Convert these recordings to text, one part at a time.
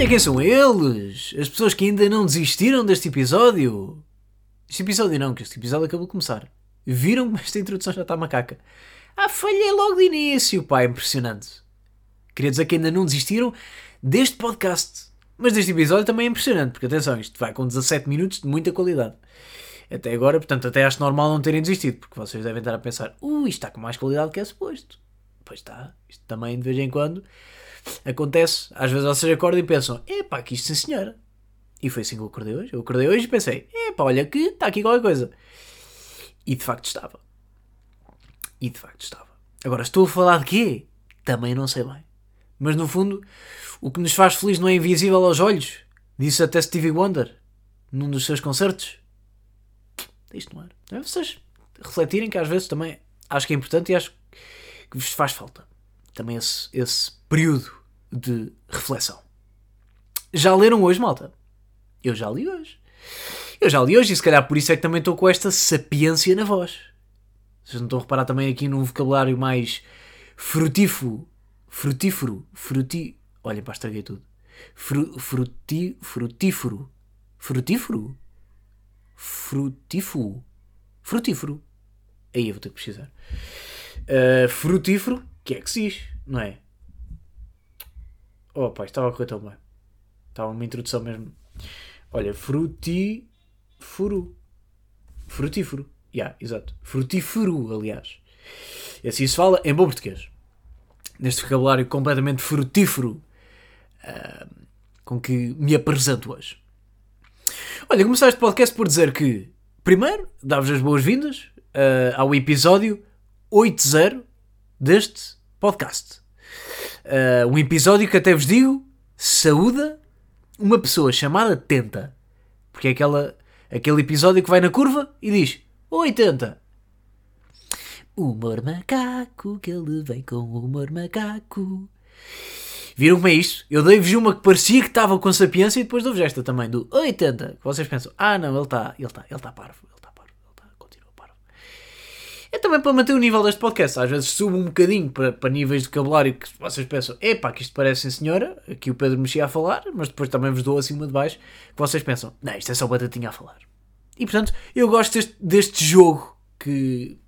Olha quem são eles! As pessoas que ainda não desistiram deste episódio. Este episódio não, que este episódio acabou de começar. Viram que esta introdução já está macaca. Ah, falhei logo de início, pá, impressionante. Queria dizer que ainda não desistiram deste podcast. Mas deste episódio também é impressionante, porque atenção, isto vai com 17 minutos de muita qualidade. Até agora, portanto, até acho normal não terem desistido, porque vocês devem estar a pensar, ui, isto está com mais qualidade que é suposto. Pois está, isto também de vez em quando acontece. Às vezes vocês acordam e pensam, epá, que isto sim senhora. E foi assim que eu acordei hoje. Eu acordei hoje e pensei, epá, olha que está aqui qualquer coisa. E de facto estava. E de facto estava. Agora, estou a falar de quê? Também não sei bem. Mas no fundo, o que nos faz feliz não é invisível aos olhos. Disse até Stevie Wonder, num dos seus concertos. Isto não era. É vocês refletirem que às vezes também acho que é importante e acho que vos faz falta. Também esse, esse período de reflexão. Já leram hoje, malta? Eu já li hoje. Eu já li hoje e se calhar por isso é que também estou com esta sapiência na voz. Vocês não estão a reparar também aqui num vocabulário mais frutífero. Frutífero. Fruti... Olha, pá, estraguei tudo. Fru, fruti, frutífero. Frutífero? Frutífero. Frutífero. Aí eu vou ter que precisar. Uh, frutífero, que é que se diz, não é? Oh, estava a correr tão bem. Estava uma introdução mesmo. Olha, frutífero. Frutífero. Yeah, exato. Frutífero, aliás. E assim se fala em bom português. Neste vocabulário completamente frutífero uh, com que me apresento hoje. Olha, começar este podcast por dizer que, primeiro, dá-vos as boas-vindas uh, ao episódio 80 deste podcast. Uh, um episódio que até vos digo, saúda uma pessoa chamada Tenta. Porque é aquela, aquele episódio que vai na curva e diz 80. Humor macaco, que ele vem com humor macaco. Viram como é isto? Eu dei-vos uma que parecia que estava com sapiência e depois dou-vos esta também, do 80. Que vocês pensam, ah não, ele está ele tá, ele tá está parvo, está, continua parvo. É também para manter o nível deste podcast. Às vezes subo um bocadinho para, para níveis de vocabulário que vocês pensam, epá, que isto parece sim senhora, aqui o Pedro mexia a falar, mas depois também vos dou acima de baixo, que vocês pensam, não, isto é só batatinha a falar. E portanto, eu gosto deste, deste jogo que,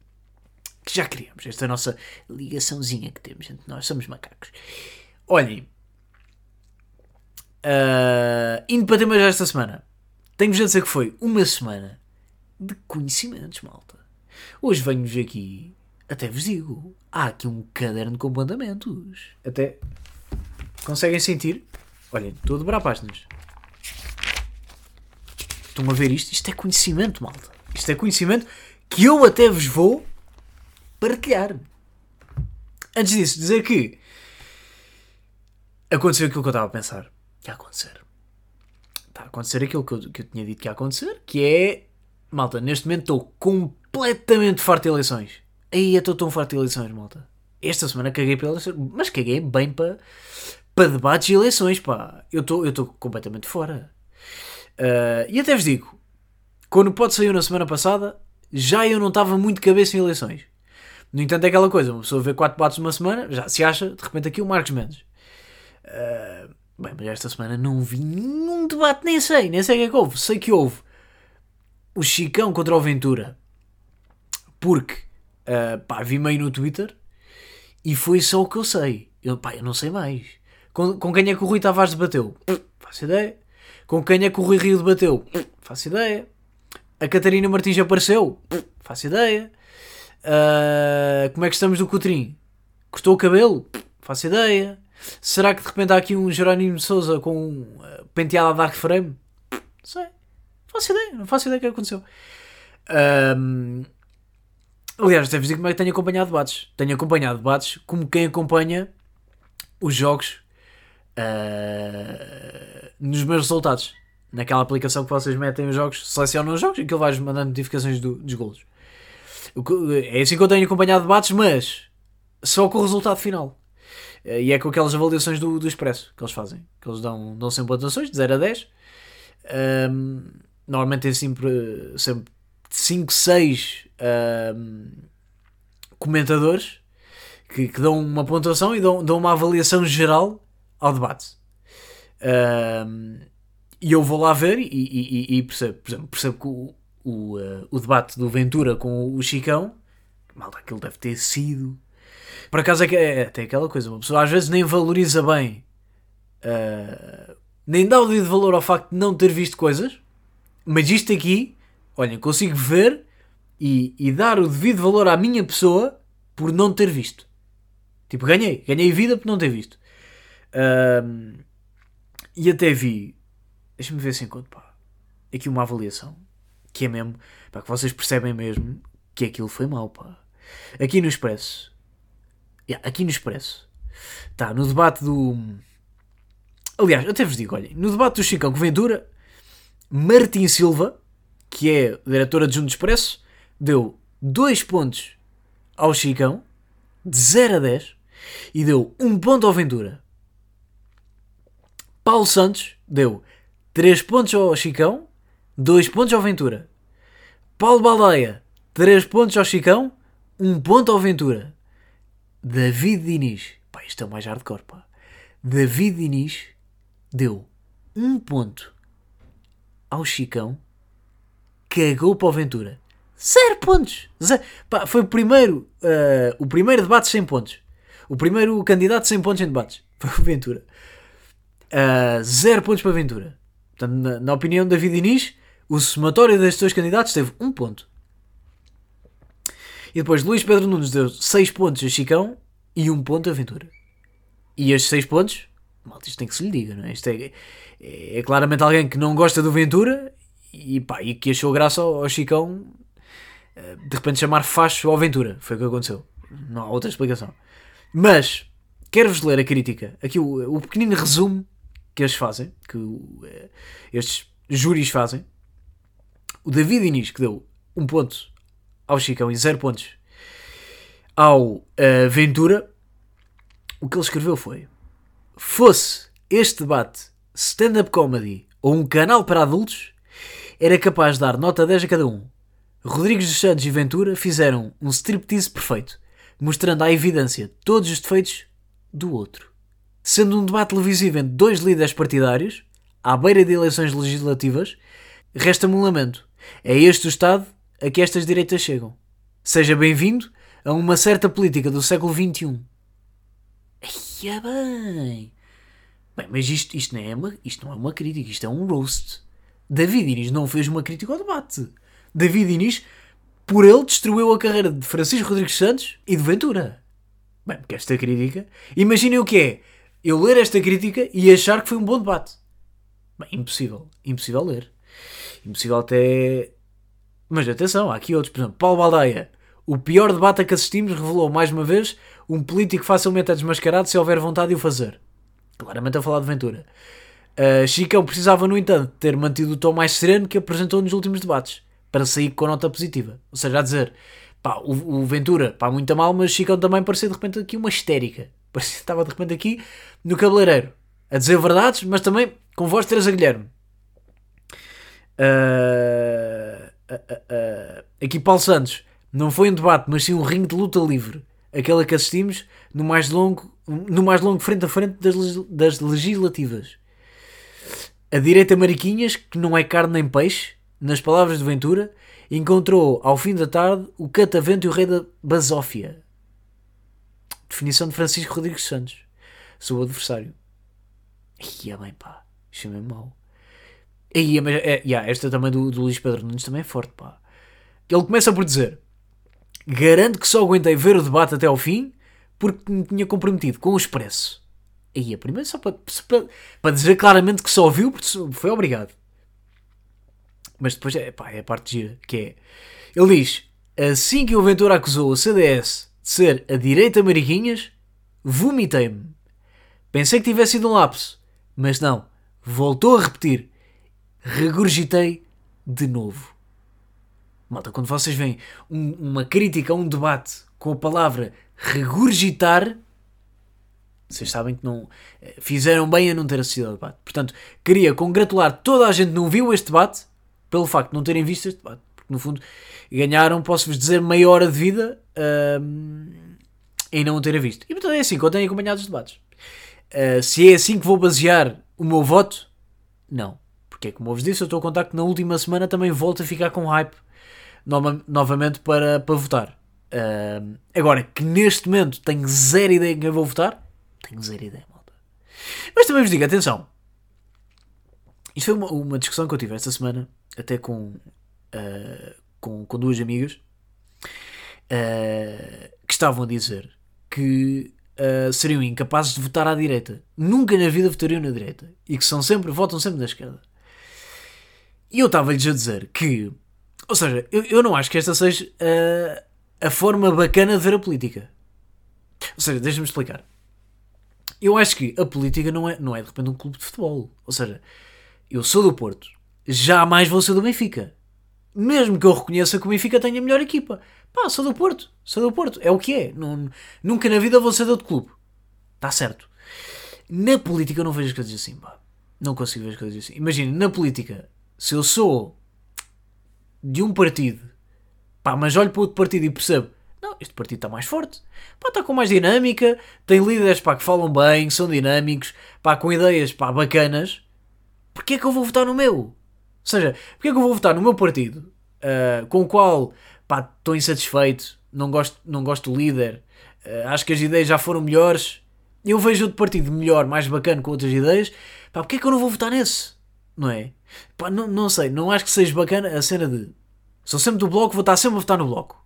que já criamos, esta nossa ligaçãozinha que temos entre nós, somos macacos. Olhem, uh, indo para temas desta semana, tenho-vos a dizer que foi uma semana de conhecimentos, malta. Hoje venho-vos aqui, até vos digo, há aqui um caderno com mandamentos. Até conseguem sentir? Olhem, estou a dobrar páginas. Estão a ver isto? Isto é conhecimento, malta. Isto é conhecimento que eu até vos vou partilhar. Antes disso, dizer que aconteceu aquilo que eu estava a pensar que ia acontecer. Está a acontecer aquilo que eu, que eu tinha dito que ia acontecer, que é. Malta, neste momento estou completamente farto de eleições. Aí estou tão farto de eleições, malta. Esta semana caguei para eleições, mas caguei bem para, para debates e eleições, pá. Eu estou completamente fora. Uh, e até vos digo, quando o pode saiu na semana passada, já eu não estava muito cabeça em eleições. No entanto, é aquela coisa, uma pessoa vê quatro debates numa semana, já se acha, de repente aqui o Marcos Mendes. Uh, bem, mas esta semana não vi nenhum debate, nem sei, nem sei o que é que houve. Sei que houve o Chicão contra o Ventura, porque uh, pá, vi meio no Twitter e foi só o que eu sei. Eu, pá, eu não sei mais. Com, com quem é que o Rui Tavares debateu? Faço ideia. Com quem é que o Rui Rio debateu? Faço ideia. A Catarina Martins apareceu? Faço ideia. Uh, como é que estamos do Coutrinho? Cortou o cabelo? Faço ideia. Será que de repente há aqui um Jerónimo Souza com um uh, penteado a dark frame? Não sei. Faço ideia. Não faço ideia o que aconteceu. Um, aliás, devo dizer como é que tenho acompanhado debates. Tenho acompanhado debates como quem acompanha os jogos uh, nos meus resultados. Naquela aplicação que vocês metem os jogos, selecionam os jogos e aquilo vai mandando notificações do, dos golos. É assim que eu tenho acompanhado debates, mas só com o resultado final. E é com aquelas avaliações do, do Expresso que eles fazem. Que eles dão, dão sempre pontuações de 0 a 10. Um, normalmente tem sempre, sempre 5, 6 um, comentadores que, que, dão uma pontuação e dão, dão uma avaliação geral ao debate. Um, e eu vou lá ver e, e, e percebo, exemplo, percebo que o, o, uh, o debate do Ventura com o Chicão, malta, aquilo deve ter sido. Por acaso é que é, tem aquela coisa, uma pessoa às vezes nem valoriza bem, uh, nem dá o devido valor ao facto de não ter visto coisas, mas isto aqui, olhem, consigo ver e, e dar o devido valor à minha pessoa por não ter visto. Tipo, ganhei, ganhei vida por não ter visto. Uh, e até vi, deixa-me ver se encontro, pá, aqui uma avaliação que é mesmo, para que vocês percebem mesmo que aquilo foi mal, pá. Aqui no Expresso, yeah, aqui no Expresso, tá, no debate do. Aliás, eu até vos digo, olhem, no debate do Chicão Ventura, Martim Silva, que é o diretor adjunto do Expresso, deu 2 pontos ao Chicão, de 0 a 10, e deu 1 um ponto ao Ventura. Paulo Santos deu 3 pontos ao Chicão, 2 pontos ao Ventura. Paulo Baldaia, 3 pontos ao Chicão, 1 ponto ao Ventura. David Diniz, pá, isto é mais hardcore, pá. David Diniz deu 1 ponto ao Chicão, cagou para o Ventura. 0 pontos! Zero. Pá, foi o primeiro, uh, o primeiro debate sem pontos. O primeiro candidato sem pontos em debates. Foi o Ventura. 0 uh, pontos para Ventura. Portanto, na, na opinião de David Diniz, o somatório destes dois candidatos teve um ponto. E depois Luís Pedro Nunes deu 6 pontos a Chicão e 1 um ponto a Ventura. E estes 6 pontos, malta, isto tem que se lhe diga, não é? Isto é, é, é, claramente alguém que não gosta do Ventura e, pá, e que achou graça ao, ao Chicão eh, de repente chamar facho ao Ventura. Foi o que aconteceu. Não há outra explicação. Mas, quero-vos ler a crítica. Aqui o, o pequenino resumo que eles fazem, que uh, estes júris fazem. O David Inês, que deu um ponto ao Chicão e zero pontos ao uh, Ventura, o que ele escreveu foi: fosse este debate stand-up comedy ou um canal para adultos, era capaz de dar nota 10 a cada um. Rodrigues dos Santos e Ventura fizeram um striptease perfeito, mostrando à evidência todos os defeitos do outro. Sendo um debate televisivo entre dois líderes partidários, à beira de eleições legislativas, resta-me um lamento. É este o estado a que estas direitas chegam. Seja bem-vindo a uma certa política do século XXI. Eia bem! Bem, mas isto, isto, não é uma, isto não é uma crítica, isto é um roast. David Inês não fez uma crítica ao debate. David Inês, por ele, destruiu a carreira de Francisco Rodrigues Santos e de Ventura. Bem, porque esta crítica... Imaginem o que é eu ler esta crítica e achar que foi um bom debate. Bem, impossível. Impossível ler. Impossível até. Mas atenção, há aqui outros. Por exemplo, Paulo Baldaia. O pior debate a que assistimos revelou mais uma vez um político facilmente é desmascarado se houver vontade de o fazer. Claramente a falar de Ventura. Uh, Chicão precisava, no entanto, ter mantido o tom mais sereno que apresentou nos últimos debates para sair com nota positiva. Ou seja, a dizer, pá, o, o Ventura, pá, muito mal, mas Chicão também parecia de repente aqui uma histérica. Parecia que estava de repente aqui no cabeleireiro a dizer verdades, mas também com voz de Teresa Guilherme. Uh, uh, aqui Paulo Santos não foi um debate, mas sim um ringue de luta livre. Aquela que assistimos no mais longo, no mais longo frente a frente das, das legislativas. A direita Mariquinhas, que não é carne nem peixe, nas palavras de Ventura, encontrou ao fim da tarde o catavento e o rei da basófia. Definição de Francisco Rodrigues Santos. Sou o adversário. Ia bem, pá. Isto é mesmo mau. Ia, mas, é, esta também do, do Luís Pedro Nunes também é forte, pá. Ele começa por dizer: Garanto que só aguentei ver o debate até ao fim porque me tinha comprometido com o Expresso. Ia, primeiro só para, para, para dizer claramente que só viu porque foi obrigado. Mas depois é, pá, é a parte gira, que é... Ele diz, assim que o Ventura acusou o CDS de ser a direita Mariquinhas, vomitei-me. Pensei que tivesse sido um lapso, mas não. Voltou a repetir. Regurgitei de novo. Malta, quando vocês veem um, uma crítica a um debate com a palavra regurgitar, vocês sabem que não eh, fizeram bem a não ter assistido ao debate. Portanto, queria congratular toda a gente que não viu este debate pelo facto de não terem visto este debate. Porque, no fundo, ganharam, posso-vos dizer, meia hora de vida um, em não o terem visto. E portanto é assim que eu tenho acompanhado os debates. Uh, se é assim que vou basear O meu voto? Não. Porque como eu vos disse, eu estou a contar que na última semana também volto a ficar com hype nova, novamente para, para votar. Uh, agora, que neste momento tenho zero ideia em quem vou votar, tenho zero ideia, malta. Mas também vos digo, atenção. Isto foi uma, uma discussão que eu tive esta semana, até com, uh, com, com duas amigas, uh, que estavam a dizer que uh, seriam incapazes de votar à direita. Nunca na vida votariam na direita. E que são sempre, votam sempre na esquerda. E eu estava-lhes a dizer que, ou seja, eu, eu não acho que esta seja a forma bacana de ver a política. Ou seja, deixa-me explicar. Eu acho que a política não é, não é de repente um clube de futebol. Ou seja, eu sou do Porto, jamais vou ser do Benfica. Mesmo que eu reconheça que o Benfica tenha a melhor equipa. Pá, sou do Porto, sou do Porto, é o que é. Nunca na vida vou ser de outro clube. Está certo. Na política eu não vejo as coisas assim, pá. Não consigo ver as coisas assim. Imagina, na política, se eu sou de um partido, pá, mas olho para outro partido e percebo, não, este partido está mais forte, pá, está com mais dinâmica, tem líderes, pá, que falam bem, são dinâmicos, pá, com ideias, pá, bacanas, porquê é que eu vou votar no meu? Ou seja, porquê é que eu vou votar no meu partido, uh, com o qual pá, estou insatisfeito, não gosto, não gosto do líder, uh, acho que as ideias já foram melhores. Eu vejo outro partido melhor, mais bacana, com outras ideias, pá, porque é que eu não vou votar nesse? Não é? Pá, não, não sei, não acho que seja bacana a cena de sou sempre do bloco, vou estar sempre a votar no bloco.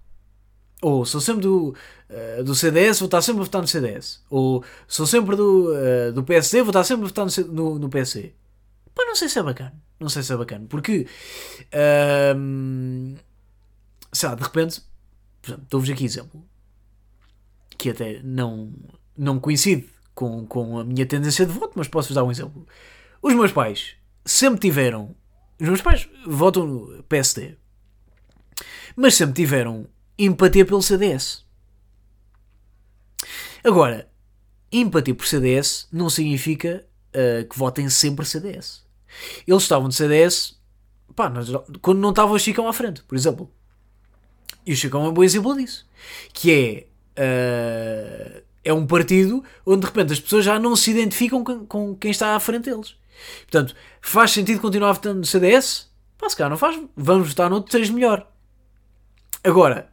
Ou sou sempre do, uh, do CDS, vou estar sempre a votar no CDS. Ou sou sempre do, uh, do PSD, vou estar sempre a votar no, no, no PSD. Pá, não sei se é bacana. Não sei se é bacana. Porque. Uh, sei lá, de repente, dou-vos aqui exemplo, que até não, não coincide com, com a minha tendência de voto, mas posso-vos dar um exemplo. Os meus pais sempre tiveram. Os meus pais votam no PSD, mas sempre tiveram empatia pelo CDS. Agora, empatia por CDS não significa uh, que votem sempre CDS. Eles estavam de CDS pá, quando não estava o Chicão à frente, por exemplo. E o Chicão é um bom exemplo disso. Que é. Uh, é um partido onde de repente as pessoas já não se identificam com, com quem está à frente deles. Portanto, faz sentido continuar votando no CDS? Pá, se calhar não faz. Vamos votar no outro, seja melhor. Agora,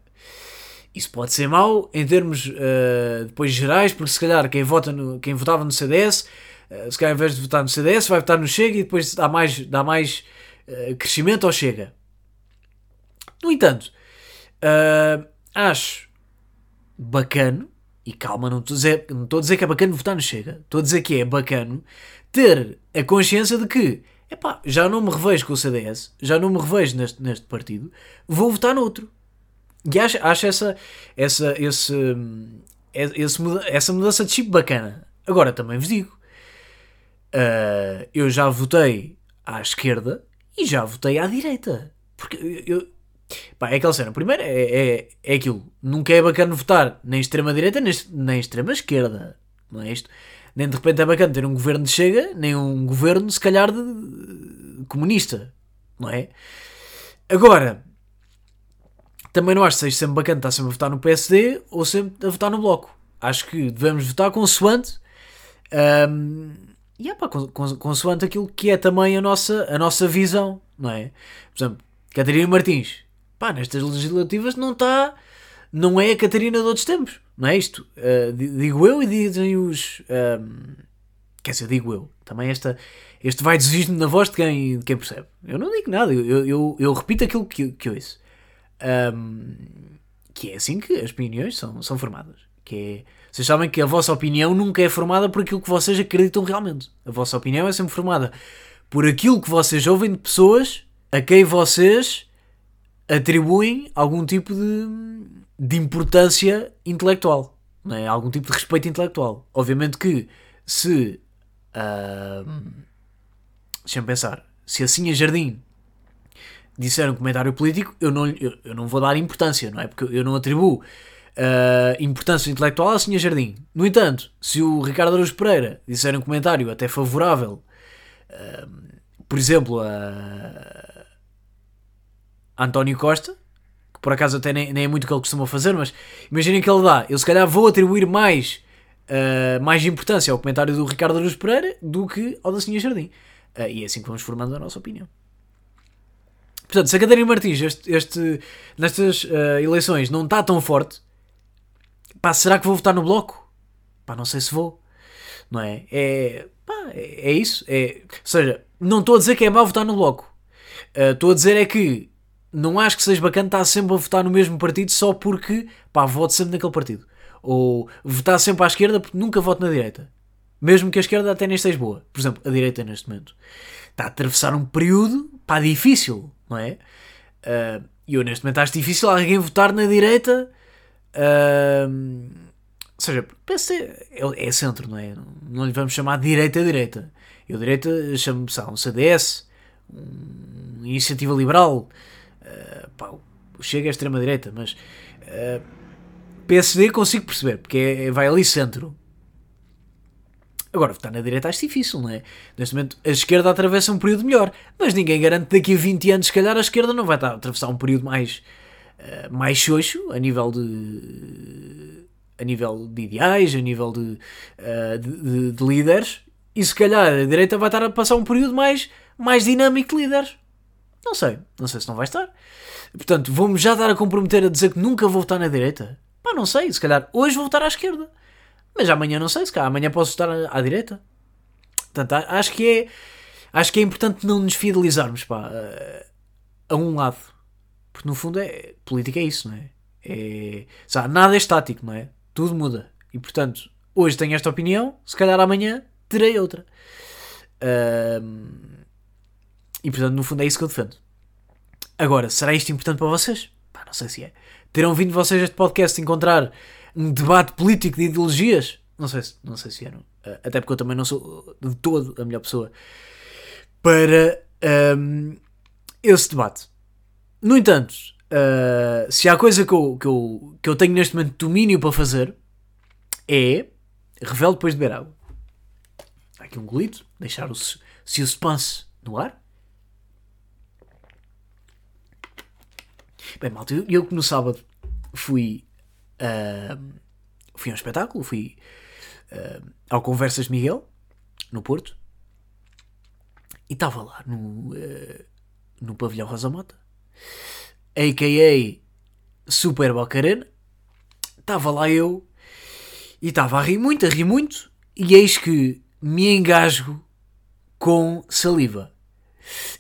isso pode ser mau em termos uh, depois gerais, porque se calhar quem, vota no, quem votava no CDS, uh, se calhar em vez de votar no CDS, vai votar no Chega e depois dá mais, dá mais uh, crescimento ao Chega. No entanto, acho bacano, e calma, não estou a, dizer, não estou a dizer que é bacana votar no Chega, estou a dizer que é bacano ter a consciência de que epá, já não me revejo com o CDS, já não me revejo neste, neste partido, vou votar noutro. E acho, acho essa, essa, esse, esse, essa mudança de chip bacana. Agora também vos digo, uh, eu já votei à esquerda e já votei à direita. Porque eu, Pá, é aquela cena. Primeiro é, é, é aquilo. Nunca é bacana votar nem extrema-direita nem, nem extrema-esquerda. Não é isto? Nem de repente é bacana ter um governo de chega, nem um governo, se calhar, de comunista. Não é? Agora, também não acho que seja sempre bacana estar sempre a votar no PSD ou sempre a votar no Bloco. Acho que devemos votar consoante. Um, e é pá, consoante aquilo que é também a nossa, a nossa visão, não é? Por exemplo, Catarina Martins pá, nestas legislativas não está. Não é a Catarina de outros tempos, não é isto? Uh, digo eu e dizem os. Um, quer dizer, digo eu. Também esta, este vai desismo na voz de quem, de quem percebe. Eu não digo nada, eu, eu, eu repito aquilo que, que ouço. Um, que é assim que as opiniões são, são formadas. Que é, vocês sabem que a vossa opinião nunca é formada por aquilo que vocês acreditam realmente. A vossa opinião é sempre formada por aquilo que vocês ouvem de pessoas a quem vocês atribuem algum tipo de, de importância intelectual, é? algum tipo de respeito intelectual. Obviamente que se. Uh, Deixa-me pensar. Se assim a Jardim disser um comentário político, eu não, eu, eu, não vou dar importância, não é? Porque eu não atribuo uh, importância intelectual a Sinha Jardim. No entanto, se o Ricardo Araújo Pereira disser um comentário até favorável, uh, por exemplo, a António Costa, que por acaso até nem, nem é muito o que ele costuma fazer, mas imaginem que ele dá. Eu se calhar vou atribuir mais uh, mais importância ao comentário do Ricardo Aruz Pereira do que ao da Sinha Jardim. Uh, e é assim que vamos formando a nossa opinião. Portanto, se a Catarina Martins este, este nestas uh, eleições não está tão forte, pá, será que vou votar no Bloco? Pá, não sei se vou. Não é? É, pá, é, é isso. É, ou seja, não estou a dizer que é mau votar no Bloco. Estou a dizer é que não acho que seja bacana estar sempre a votar no mesmo partido só porque, pá, voto sempre naquele partido. Ou votar sempre à esquerda porque nunca voto na direita. Mesmo que a esquerda até nem esteja boa. Por exemplo, a direita neste momento. Está a atravessar um período, pá, difícil, não é? E uh, eu neste momento acho difícil alguém votar na direita. Uh, ou seja, PC é, é centro, não é? Não lhe vamos chamar direita-direita. Eu direita chamo, sabe, um CDS, uma iniciativa liberal, uh, pá, chega à extrema-direita, mas uh, PSD consigo perceber, porque é, vai ali centro. Agora, votar na direita acho difícil, não é? Neste momento, a esquerda atravessa um período melhor, mas ninguém garante que daqui a 20 anos, se calhar, a esquerda não vai estar a atravessar um período mais, uh, mais xoxo, a nível de. a nível de ideais, a nível de, uh, de, de, de líderes, e se calhar a direita vai estar a passar um período mais mais dinâmico de líderes. Não sei, não sei se não vai estar. Portanto, vou-me já dar a comprometer a dizer que nunca vou votar na direita? Pá, não sei, se calhar hoje vou votar à esquerda. Mas amanhã não sei, se calhar amanhã posso votar à, à direita. Portanto, acho que é acho que é importante não nos fidelizarmos pá, a, um lado. Porque no fundo é política é isso, não é? é sabe, nada é estático, não é? Tudo muda. E portanto, hoje tenho esta opinião, se calhar amanhã terei outra. Uh, e portanto, no fundo, é isso que eu defendo. Agora, será isto importante para vocês? Pá, não sei se é. Terão vindo vocês este podcast encontrar um debate político de ideologias? Não sei se, não sei se eram. Uh, até porque eu também não sou de todo a melhor pessoa para um, esse debate. No entanto, uh, se há coisa que eu, que, eu, que eu tenho neste momento domínio para fazer é revelo depois de beber água. Há aqui um golito, deixar o, se o suspense no ar. Bem, malta, eu, eu que no sábado fui, uh, fui a um espetáculo, fui uh, ao Conversas Miguel, no Porto, e estava lá no, uh, no pavilhão Rosa Mota, a.k.a. Super Bocarena, estava lá eu, e estava a rir muito, a rir muito, e eis que me engasgo com saliva.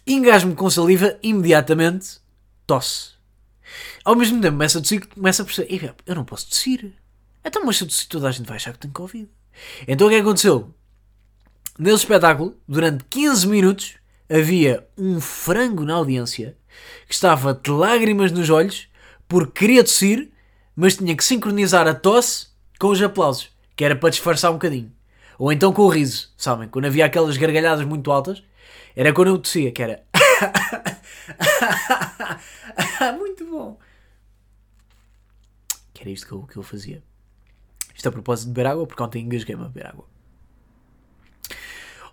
Engasgo-me com saliva, imediatamente tosse. Ao mesmo tempo, começa a tossir, começa a perceber: eu não posso tossir. Então, mas se eu tossir, toda a gente vai achar que tenho Covid. Então, o que aconteceu? Nesse espetáculo, durante 15 minutos, havia um frango na audiência que estava de lágrimas nos olhos porque queria tossir, mas tinha que sincronizar a tosse com os aplausos, que era para disfarçar um bocadinho. Ou então com o riso, sabem? Quando havia aquelas gargalhadas muito altas, era quando eu tossia, que era. muito bom era isto que eu, que eu fazia. Isto a propósito de beber água, porque ontem engasguei-me a beber água.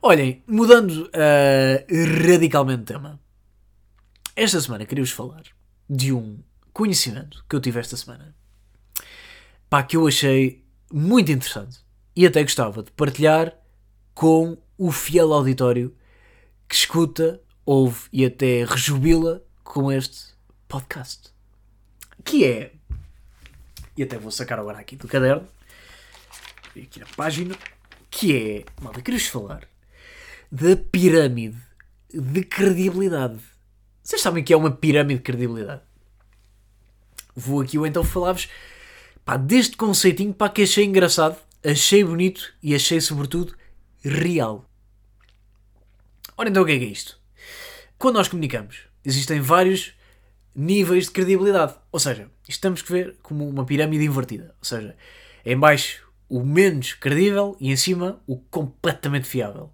Olhem, mudando uh, radicalmente de tema. Esta semana queria-vos falar de um conhecimento que eu tive esta semana. Pá, que eu achei muito interessante. E até gostava de partilhar com o fiel auditório que escuta, ouve e até rejubila com este podcast. Que é e até vou sacar agora aqui do caderno, aqui na página, que é, malta, queres falar da pirâmide de credibilidade. Vocês sabem que é uma pirâmide de credibilidade? Vou aqui eu então falar-vos deste conceitinho pá, que achei engraçado, achei bonito e achei sobretudo real. Ora então o que é, que é isto? Quando nós comunicamos, existem vários níveis de credibilidade. Ou seja, isto temos que ver como uma pirâmide invertida. Ou seja, em baixo o menos credível e em cima o completamente fiável.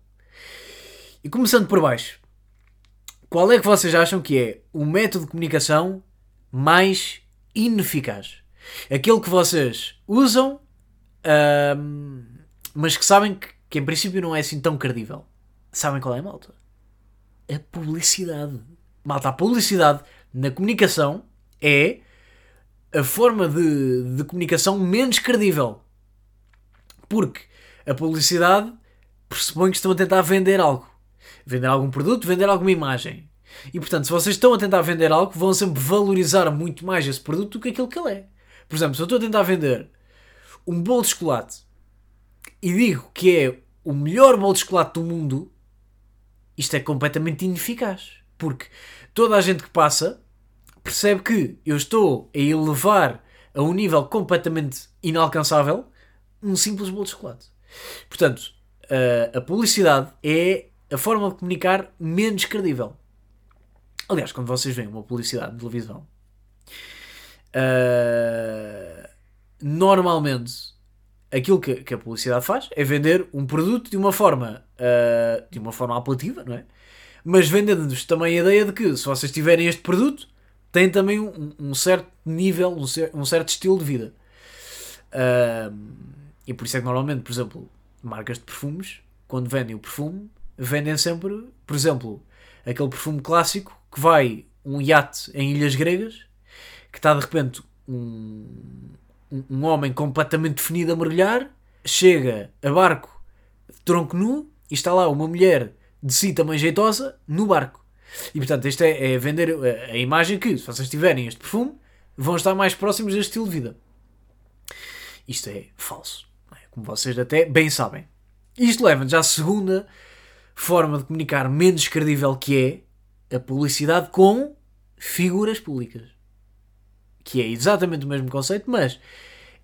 E começando por baixo, qual é que vocês acham que é o método de comunicação mais ineficaz? Aquele que vocês usam, mas que sabem que, que em princípio não é assim tão credível. Sabem qual é, malta? A publicidade. Malta, a publicidade na comunicação é a forma de, de comunicação menos credível. Porque a publicidade pressupõe que estão a tentar vender algo. Vender algum produto, vender alguma imagem. E portanto, se vocês estão a tentar vender algo, vão sempre valorizar muito mais esse produto do que aquilo que ele é. Por exemplo, se eu estou a tentar vender um bolo de chocolate e digo que é o melhor bolo de chocolate do mundo, isto é completamente ineficaz. Porque toda a gente que passa percebe que eu estou a elevar a um nível completamente inalcançável um simples bolo de chocolate. Portanto, a publicidade é a forma de comunicar menos credível. Aliás, quando vocês veem uma publicidade de televisão, uh, normalmente aquilo que, que, a publicidade faz é vender um produto de uma forma uh, de uma forma apelativa, não é? Mas vendendo-nos também a ideia de que se vocês tiverem este produto, têm também um, um certo nível, um, um, certo estilo de vida. Uh, e por isso é que normalmente, por exemplo, marcas de perfumes, quando vendem o perfume, vendem sempre, por exemplo, aquele perfume clássico que vai um iate em ilhas gregas, que está de repente um, um homem completamente definido a mergulhar, chega a barco de tronco nu e está lá uma mulher de si também jeitosa no barco. E portanto, isto é, é vender a, a, imagem que, se vocês tiverem este perfume, vão estar mais próximos deste estilo de vida. Isto é falso. É? Como vocês até bem sabem. Isto leva-nos à segunda forma de comunicar menos credível que é a publicidade com figuras públicas. Que é exatamente o mesmo conceito, mas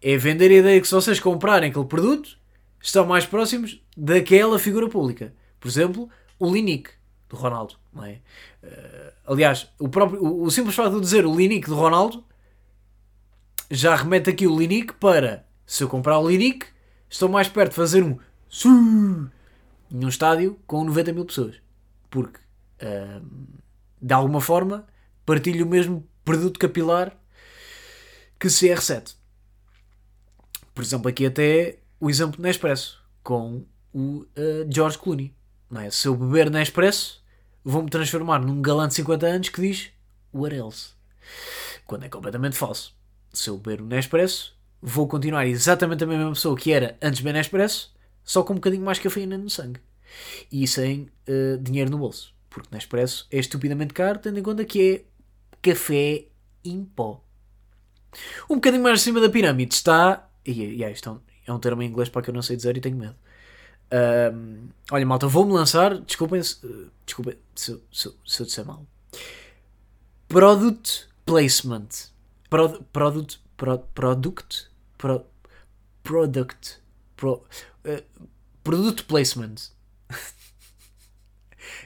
é vender a ideia que se vocês comprarem aquele produto, estão mais próximos daquela figura pública. Por exemplo, o Linique do Ronaldo. Não é? Uh, aliás, o, próprio, o, o simples facto de dizer o Linique do Ronaldo já remete aqui o Linique para se eu comprar o Linique, estou mais perto de fazer um num estádio com 90 mil pessoas. Porque, uh, de alguma forma, partilho o mesmo produto capilar que CR7. Por exemplo, aqui até o exemplo de Nespresso, com o uh, George Clooney. Não é? Se eu beber Nespresso, vou-me transformar num galã de 50 anos que diz what else? Quando é completamente falso. Se eu beber o Nespresso, vou continuar exatamente a mesma pessoa que era antes de beber Nespresso, só com um bocadinho mais cafeína no sangue. E sem uh, dinheiro no bolso. Porque Nespresso é estupidamente caro, tendo em conta que é café em pó. Um bocadinho mais acima da pirâmide está. E, e é, isto é um, é um termo em inglês para que eu não sei dizer e tenho medo. Um, olha, malta, vou-me lançar. Desculpem, desculpem se, se, se eu disser mal. Product placement. Pro, product. Pro, product. Pro, product. Pro, uh, product placement.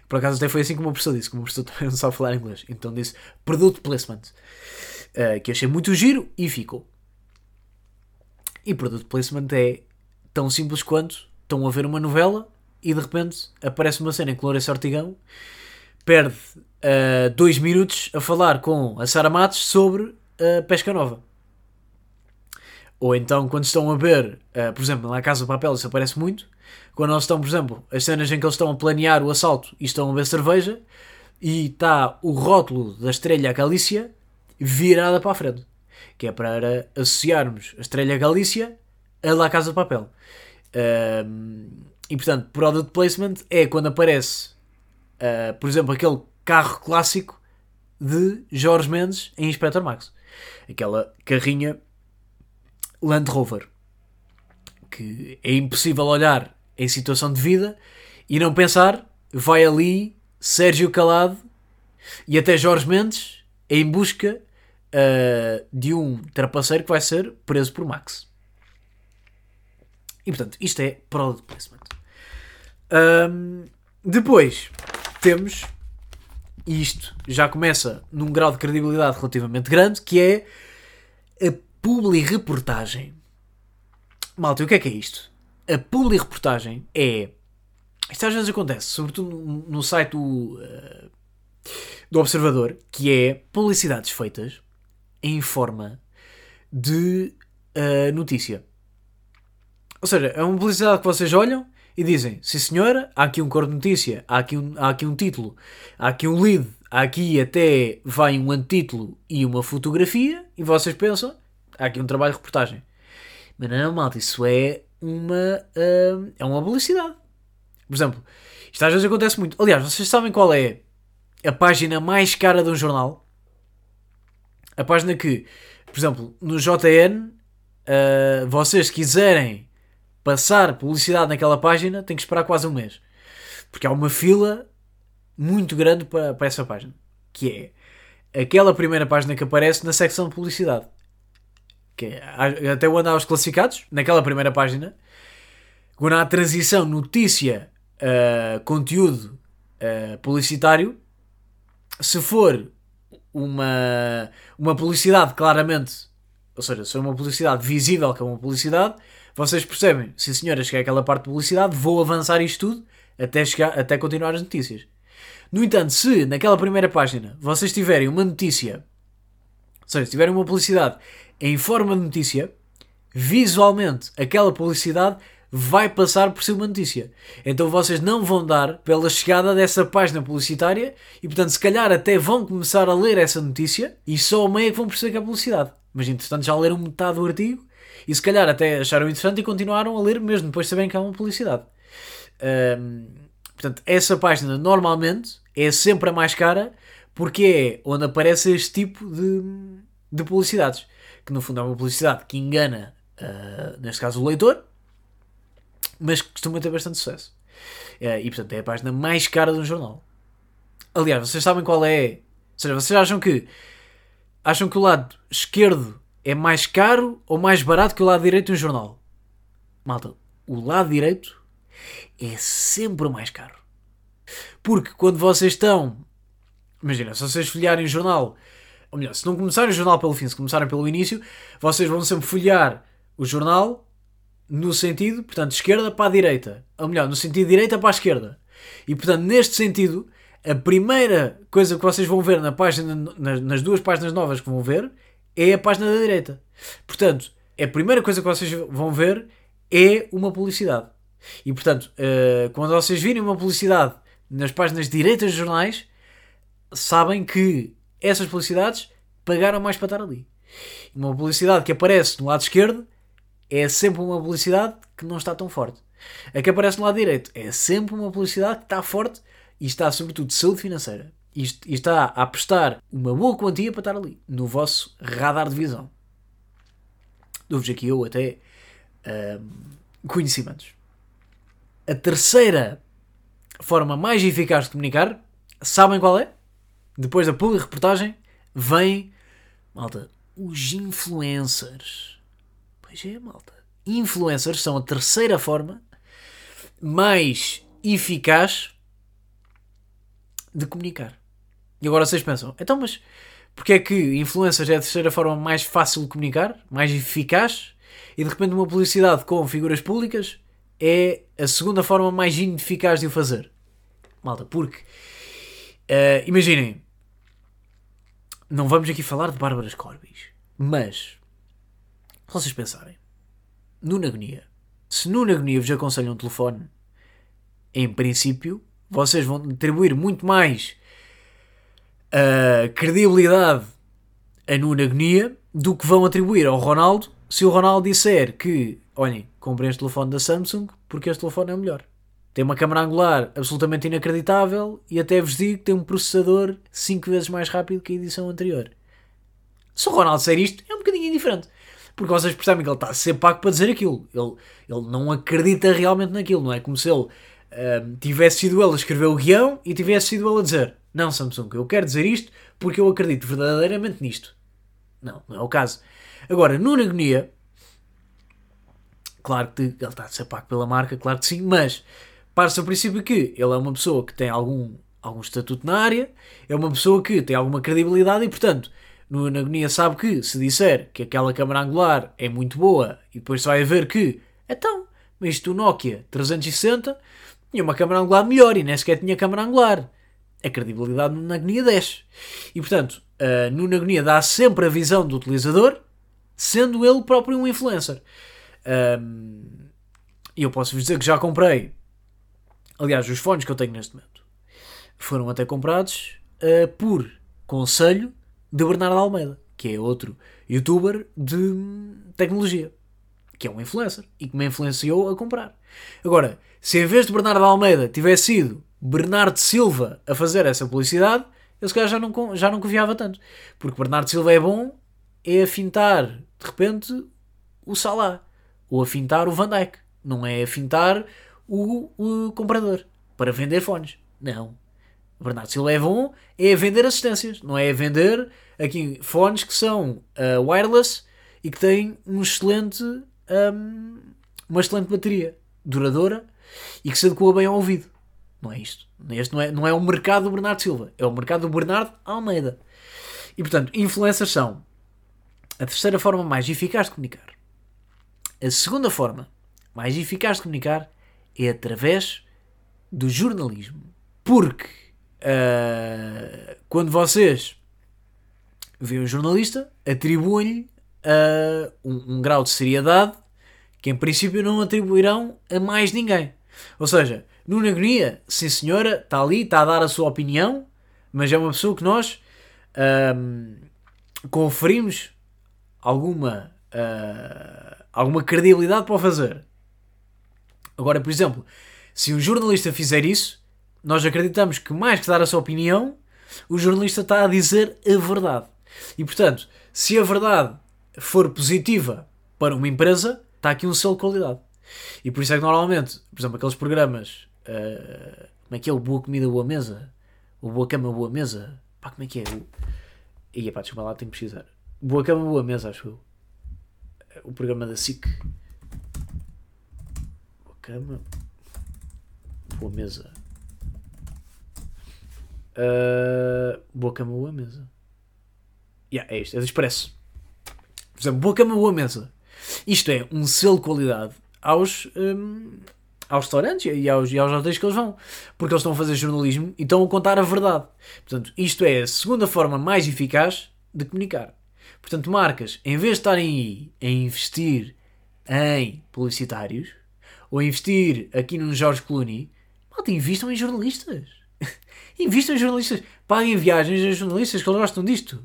Por acaso até foi assim como uma pessoa disse, como uma pessoa também não sabe falar inglês. Então disse product placement. Uh, que achei muito giro e ficou. E product placement é tão simples quanto estão a ver uma novela e de repente aparece uma cena em que Lourenço Ortigão perde uh, dois minutos a falar com a Sara Matos sobre a pesca nova. Ou então, quando estão a ver, uh, por exemplo, na Casa do Papel, isso aparece muito. Quando eles estão, por exemplo, as cenas em que eles estão a planear o assalto e estão a ver cerveja, e está o rótulo da Estrela Galícia virada para a frente. Que é para associarmos a Estrela Galícia a La Casa do Papel. Uh, e portanto, product placement é quando aparece, uh, por exemplo, aquele carro clássico de Jorge Mendes em Inspector Max. Aquela carrinha Land Rover. Que é impossível olhar em situação de vida e não pensar, vai ali Sérgio Calado e até Jorge Mendes em busca uh, de um trapaceiro que vai ser preso por Max. E portanto, isto é product placement. Um, depois temos, e isto já começa num grau de credibilidade relativamente grande, que é a publi-reportagem. Malta, o que é que é isto? A publi-reportagem é. Isto às vezes acontece, sobretudo no, site do, uh, do Observador, que é publicidades feitas em forma de uh, notícia. Ou seja, é uma publicidade que vocês olham e dizem: sim senhora, há aqui um cor de notícia, há aqui um, há aqui um título, há aqui um lead, há aqui até vai um antítulo e uma fotografia, e vocês pensam: há aqui um trabalho de reportagem. Mas não, malta, isso é uma, uh, é uma publicidade. Por exemplo, isto às vezes acontece muito. Aliás, vocês sabem qual é a página mais cara de um jornal? A página que, por exemplo, no JN, uh, vocês quiserem passar publicidade naquela página, têm que esperar quase um mês. Porque há uma fila muito grande para, para essa página. Que é aquela primeira página que aparece na secção de publicidade. Que é, até o andar aos classificados, naquela primeira página. Quando há a transição notícia uh, conteúdo uh, publicitário, se for uma, uma publicidade claramente, ou seja, se for uma publicidade visível que é uma publicidade, vocês percebem, sim senhora, cheguei àquela parte de publicidade, vou avançar isto tudo até, chegar, até continuar as notícias. No entanto, se naquela primeira página vocês tiverem uma notícia, ou seja, se tiverem uma publicidade em forma de notícia, visualmente aquela publicidade vai passar por ser uma notícia. Então vocês não vão dar pela chegada dessa página publicitária e, portanto, se calhar até vão começar a ler essa notícia e só ao meio é que vão perceber que é publicidade. Mas, entretanto, já leram metade do artigo e, se calhar, até acharam interessante e continuaram a ler mesmo depois de saberem que há uma publicidade. Portanto, essa página normalmente é sempre a mais cara porque é onde aparece este tipo de, de publicidades. Que no fundo é uma publicidade que engana, uh, neste caso, o leitor mas costuma ter bastante sucesso. É, e portanto é a página mais cara de um jornal. Aliás, vocês sabem qual é? Ou seja, vocês acham que acham que o lado esquerdo é mais caro ou mais barato que o lado direito de um jornal? Malta, o lado direito é sempre o mais caro. Porque quando vocês estão. Imagina, se vocês folhearem o jornal. Ou melhor, se não começarem o jornal pelo fim, se começarem pelo início, vocês vão sempre folhear o jornal no sentido, portanto, esquerda para a direita. Ou melhor, no sentido direita para a esquerda. E, portanto, neste sentido, a primeira coisa que vocês vão ver na página, nas, duas páginas novas que vão ver é a página da direita. Portanto, a primeira coisa que vocês vão ver é uma publicidade. E, portanto, uh, quando vocês virem uma publicidade nas páginas direitas dos jornais, sabem que essas publicidades pagaram mais para estar ali. Uma publicidade que aparece no lado esquerdo é sempre uma publicidade que não está tão forte. A que aparece no lado direito é sempre uma publicidade que está forte e está, sobretudo, de saúde financeira. E está a apostar uma boa quantia para estar ali, no vosso radar de visão. Dou-vos aqui eu até um, conhecimentos. A terceira forma mais eficaz de comunicar, sabem qual é? Depois da publi reportagem, vem, malta, os influencers. Pois é, malta. Influencers são a terceira forma mais eficaz de comunicar. E agora vocês pensam, então, mas porque é que influencers é a terceira forma mais fácil de comunicar, mais eficaz, e de repente uma publicidade com figuras públicas é a segunda forma mais ineficaz de o fazer? Malta, porque uh, imaginem, não vamos aqui falar de Bárbaras Corbis, mas vocês pensarem, Nuno Agonia, se Nuno Agonia vos aconselha um telefone, em princípio, vocês vão atribuir muito mais uh, credibilidade a Nuno Agonia do que vão atribuir ao Ronaldo se o Ronaldo disser que, olhem, comprei este telefone da Samsung porque este telefone é o melhor. Tem uma câmera angular absolutamente inacreditável e até vos digo que tem um processador 5 vezes mais rápido que a edição anterior. Se o Ronaldo disser isto, é um bocadinho indiferente porque vocês percebem que ele está a ser pago para dizer aquilo. Ele, ele não acredita realmente naquilo, não é como se ele uh, tivesse sido ele a escrever o guião e tivesse sido ele a dizer: Não, Samsung, eu quero dizer isto porque eu acredito verdadeiramente nisto. Não, não é o caso. Agora, no Agonia, claro que ele está a ser pago pela marca, claro que sim, mas parte-se princípio que ele é uma pessoa que tem algum, algum estatuto na área, é uma pessoa que tem alguma credibilidade e, portanto, no Agonia sabe que se disser que aquela câmera angular é muito boa e depois vai ver que, então, mas o Nokia 360 tinha uma câmera angular melhor e nem sequer tinha câmera angular. A credibilidade no Agonia desce. E portanto, uh, no Agonia dá sempre a visão do utilizador, sendo ele próprio um influencer. E eu posso vos dizer que já comprei. Aliás, os fones que eu tenho neste momento foram até comprados uh, por conselho de Bernardo Almeida, que é outro youtuber de tecnologia. que é um influencer e que me influenciou a comprar. Agora, se em vez de Bernardo Almeida tivesse sido Bernardo Silva a fazer essa publicidade, eu se calhar já não, já não confiava tanto. Porque Bernardo Silva é bom é afintar, de repente, o Salah. Ou afintar o Van Dijk. Não é afintar o, o comprador para vender fones. Não. Bernardo Silva é bom é vender assistências. Não é vender aqui fones que são uh, wireless e que têm um excelente, um, uma excelente bateria duradoura e que se adequa bem ao ouvido. Não é isto. Este não é, não é o mercado do Bernardo Silva, é o mercado do Bernardo Almeida. E portanto, influencers são a terceira forma mais eficaz de comunicar. A segunda forma mais eficaz de comunicar é através do jornalismo. Porque uh, quando vocês veem um jornalista, atribuem-lhe uh, um, um grau de seriedade que em princípio não atribuirão a mais ninguém. Ou seja, Nuno Agonia, sim senhora, está ali, está a dar a sua opinião, mas é uma pessoa que nós um, conferimos alguma, uh, alguma credibilidade para o fazer. Agora, por exemplo, se um jornalista fizer isso, nós acreditamos que mais que dar a sua opinião, o jornalista está a dizer a verdade. E portanto, se a verdade for positiva para uma empresa, está aqui um selo de qualidade. E por isso é que normalmente, por exemplo, aqueles programas. Uh, como é que é? O Boa Comida, Boa Mesa? O Boa Cama, Boa Mesa? Pá, como é que é? O... Ia pá, desculpa lá, tenho que pesquisar. Boa Cama, Boa Mesa, acho eu. O programa da SIC. Boa Cama, Boa Mesa. Uh, boa Cama, Boa Mesa. Yeah, é isto, é do Expresso. Por exemplo, Boa Cama, Boa Mesa. Isto é um selo de qualidade aos, um, aos restaurantes e aos, e aos hotéis que eles vão. Porque eles estão a fazer jornalismo e estão a contar a verdade. Portanto, isto é a segunda forma mais eficaz de comunicar. Portanto, marcas, em vez de estarem aí a investir em publicitários ou a investir aqui num Jorge Clooney, malta, investam em jornalistas. Investam em jornalistas. Paguem viagens a jornalistas que gostam disto.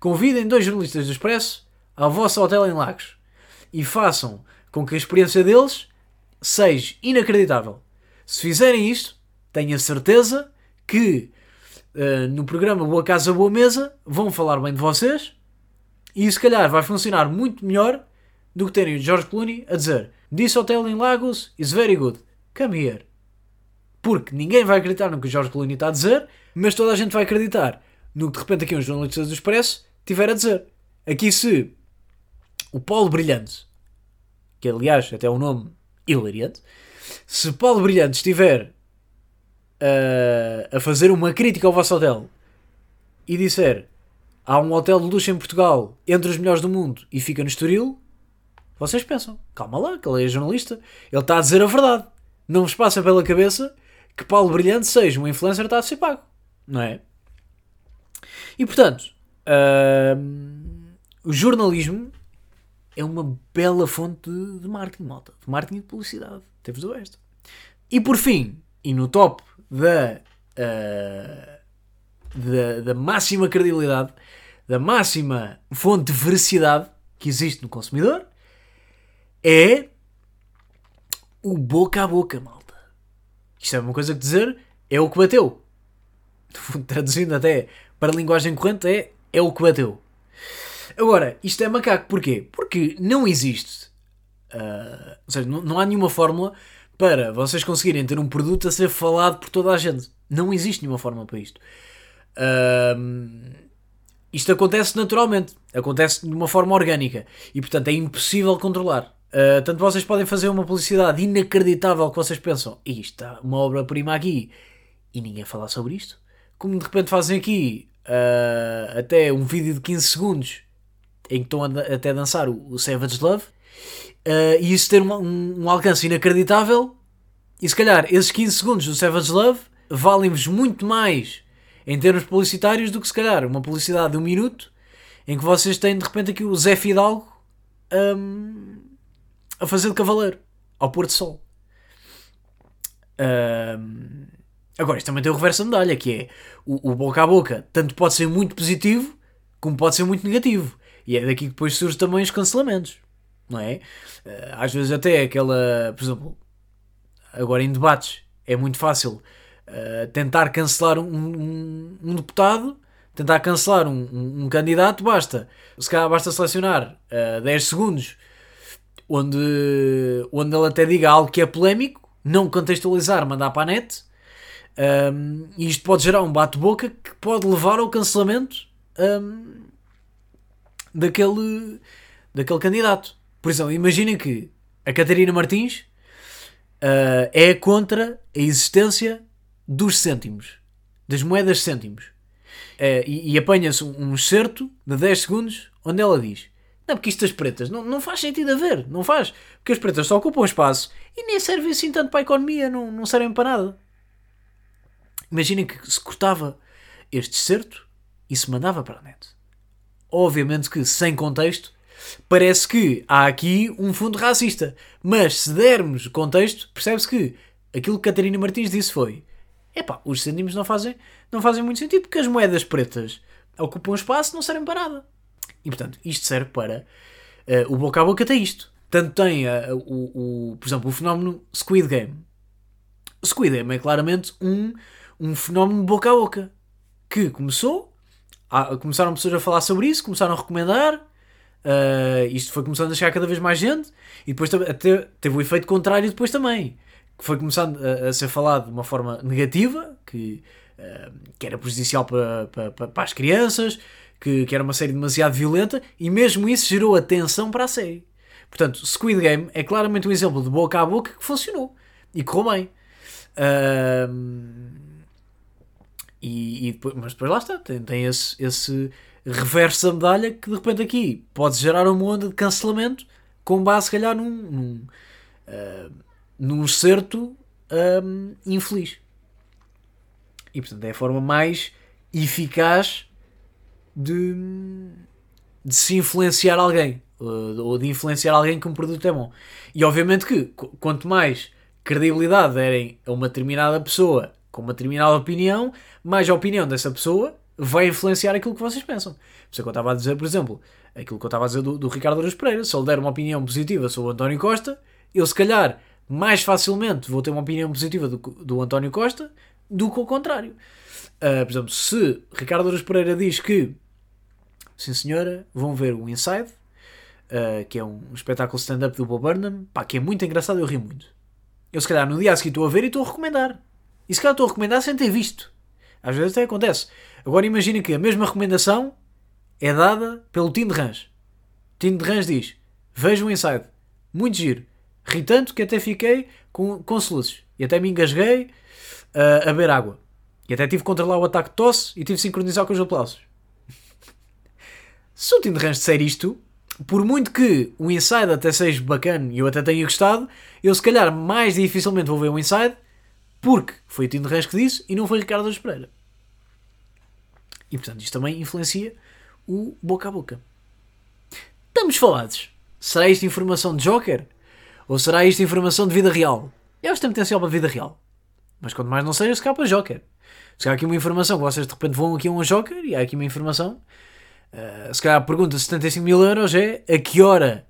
Convidem dois jornalistas do Expresso ao vosso hotel em Lagos e façam com que a experiência deles seja inacreditável. Se fizerem isto, tenho a certeza que uh, no programa Boa Casa Boa Mesa vão falar bem de vocês e se calhar vai funcionar muito melhor do que terem o George Clooney a dizer This hotel in Lagos is very good. Come here. Porque ninguém vai acreditar no que o George Clooney está a dizer, mas toda a gente vai acreditar no que de repente aqui um jornalista do Expresso tiver a dizer. Aqui se o Paulo Brilhante, que aliás até é um nome hilariante, se Paulo Brilhante estiver uh, a fazer uma crítica ao vosso hotel e disser há um hotel de luxo em Portugal entre os melhores do mundo e fica no Estoril, vocês pensam, calma lá, que ele é jornalista, ele está a dizer a verdade. Não vos passa pela cabeça que Paulo Brilhante seja um influencer está a ser pago, não é? E portanto, uh, o jornalismo é uma bela fonte de, de marketing, malta. De marketing e de publicidade. Temos do resto. E por fim, e no top da, uh, da, da máxima credibilidade, da máxima fonte de veracidade que existe no consumidor, é o boca a boca, malta. Isto é uma coisa que dizer, é o que bateu. Traduzindo até para a linguagem corrente, é, é o que bateu. Agora, isto é macaco, porquê? Porque não existe. Uh, ou seja, não, não há nenhuma fórmula para vocês conseguirem ter um produto a ser falado por toda a gente. Não existe nenhuma fórmula para isto. Uh, isto acontece naturalmente, acontece de uma forma orgânica e, portanto, é impossível controlar. Uh, tanto vocês podem fazer uma publicidade inacreditável que vocês pensam, isto está uma obra-prima aqui. E ninguém falar sobre isto, como de repente fazem aqui uh, até um vídeo de 15 segundos em que estão a, até a dançar o, o Savage Love, uh, e isso ter um, um, um, alcance inacreditável, e se calhar esses 15 segundos do Savage Love valem-vos muito mais em termos publicitários do que se calhar uma publicidade de um minuto em que vocês têm de repente aqui o Zé Fidalgo um, a fazer de cavaleiro ao pôr de sol. Um, agora, isto também tem o reverso da medalha, que é o, o boca a boca, tanto pode ser muito positivo como pode ser muito negativo. E é daqui que depois surgem também os cancelamentos. não é? Eh, às vezes até aquela, por exemplo, agora em debates é muito fácil uh, tentar cancelar um, um, um, deputado, tentar cancelar um, um, candidato, basta. Se calhar basta selecionar uh, 10 segundos onde, onde ele até diga algo que é polémico, não contextualizar, mandar para a net. Um, e isto pode gerar um bate-boca que pode levar ao cancelamento um, daquele, daquele candidato. Por exemplo, imaginem que a Catarina Martins uh, é contra a existência dos cêntimos, das moedas cêntimos. Uh, e, e apanha-se um, certo de 10 segundos onde ela diz: Não, porque isto das pretas não, não faz sentido a ver, não faz. Porque as pretas só ocupam espaço e nem servem assim tanto para a economia, não, não servem para nada. Imaginem que se cortava este certo e se mandava para a net. Obviamente que sem contexto parece que há aqui um fundo racista. Mas se dermos contexto, percebe-se que aquilo que Catarina Martins disse foi: epá, os cêntimos não fazem, não fazem muito sentido porque as moedas pretas ocupam espaço não servem para nada. E portanto, isto serve para. Uh, o boca a boca tem isto. Tanto tem, uh, o, o, por exemplo, o fenómeno Squid Game. Squid Game é claramente um, um fenómeno boca a boca que começou. A, começaram pessoas a falar sobre isso, começaram a recomendar, Uh, isto foi começando a chegar cada vez mais gente e depois até teve o efeito contrário depois também, que foi começando a, a ser falado de uma forma negativa, que, uh, que era prejudicial para, para, para, as crianças, que, que era uma série demasiado violenta e mesmo isso gerou atenção para a série. Portanto, Squid Game é claramente um exemplo de boca a boca que funcionou e correu bem. Uh, e, e depois, mas depois lá está, tem, tem esse, esse reverso da medalha que de repente aqui pode gerar uma onda de cancelamento com base, se calhar, num, num, uh, num certo um, infeliz. E portanto é a forma mais eficaz de, de se influenciar alguém ou de influenciar alguém que um produto é bom. E obviamente que quanto mais credibilidade derem a uma determinada pessoa com uma determinada opinião, mais a opinião dessa pessoa vai influenciar aquilo que vocês pensam. Por isso é que eu estava a dizer, por exemplo, aquilo que eu estava a dizer do, do Ricardo Aruz Pereira. Se ele der uma opinião positiva sobre o António Costa, eu se calhar mais facilmente vou ter uma opinião positiva do, do António Costa do que o contrário. Uh, por exemplo, se Ricardo Aruz Pereira diz que, sim senhora, vão ver o Inside, uh, que é um espetáculo stand-up do Bob Burnham, pá, que é muito engraçado, eu ri muito. Eu se calhar no dia a seguir estou a ver e estou a recomendar. E se calhar estou a recomendar sem ter visto. Às vezes até acontece. Agora imagina que a mesma recomendação é dada pelo Tim de Rãs. Tim de Rãs diz: Veja o Inside. Muito giro. Ri tanto que até fiquei com, com soluços. E até me engasguei uh, a beber água. E até tive que controlar o ataque de tosse e tive que sincronizar com os aplausos. Se o Rãs disser isto, por muito que o Inside até seja bacana e eu até tenha gostado, eu se calhar mais dificilmente vou ver o Inside porque foi o Rãs que disse e não foi Ricardo Pereira. E portanto isto também influencia o boca a boca. Estamos falados. Será isto informação de Joker? Ou será isto informação de vida real? Eu acho que tem potencial para vida real. Mas quanto mais não seja, se calhar para Joker. Se há aqui uma informação vocês de repente vão aqui a um Joker e há aqui uma informação. Uh, se calhar a pergunta de 75 mil euros é a que hora?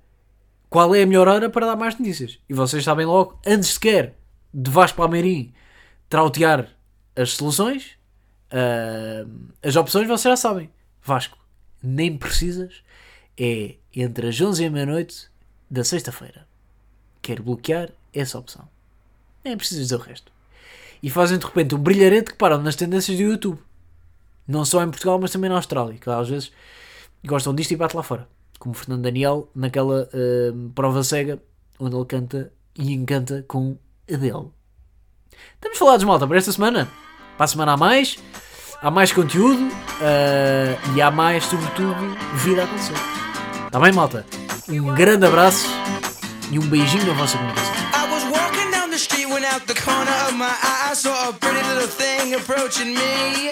Qual é a melhor hora para dar mais notícias? E vocês sabem logo, antes sequer de Vasco Palmeirim trautear as soluções, uh, as opções vocês já sabem. Vasco, nem precisas, é entre as 11 e a meia-noite da sexta-feira. Quero bloquear essa opção. Nem precisas dizer o resto. E fazem de repente um brilharete que param nas tendências do YouTube. Não só em Portugal, mas também na Austrália, que às vezes gostam disto e bate lá fora. Como Fernando Daniel naquela uh, prova cega onde ele canta e encanta com Adele. Estamos falados, malta, para esta semana. Para a semana há mais, há mais conteúdo uh, e há mais, sobretudo, vida a acontecer. Está bem, malta? Um grande abraço e um beijinho na vossa comunicação. out the corner of my eye, I saw a pretty little thing approaching me.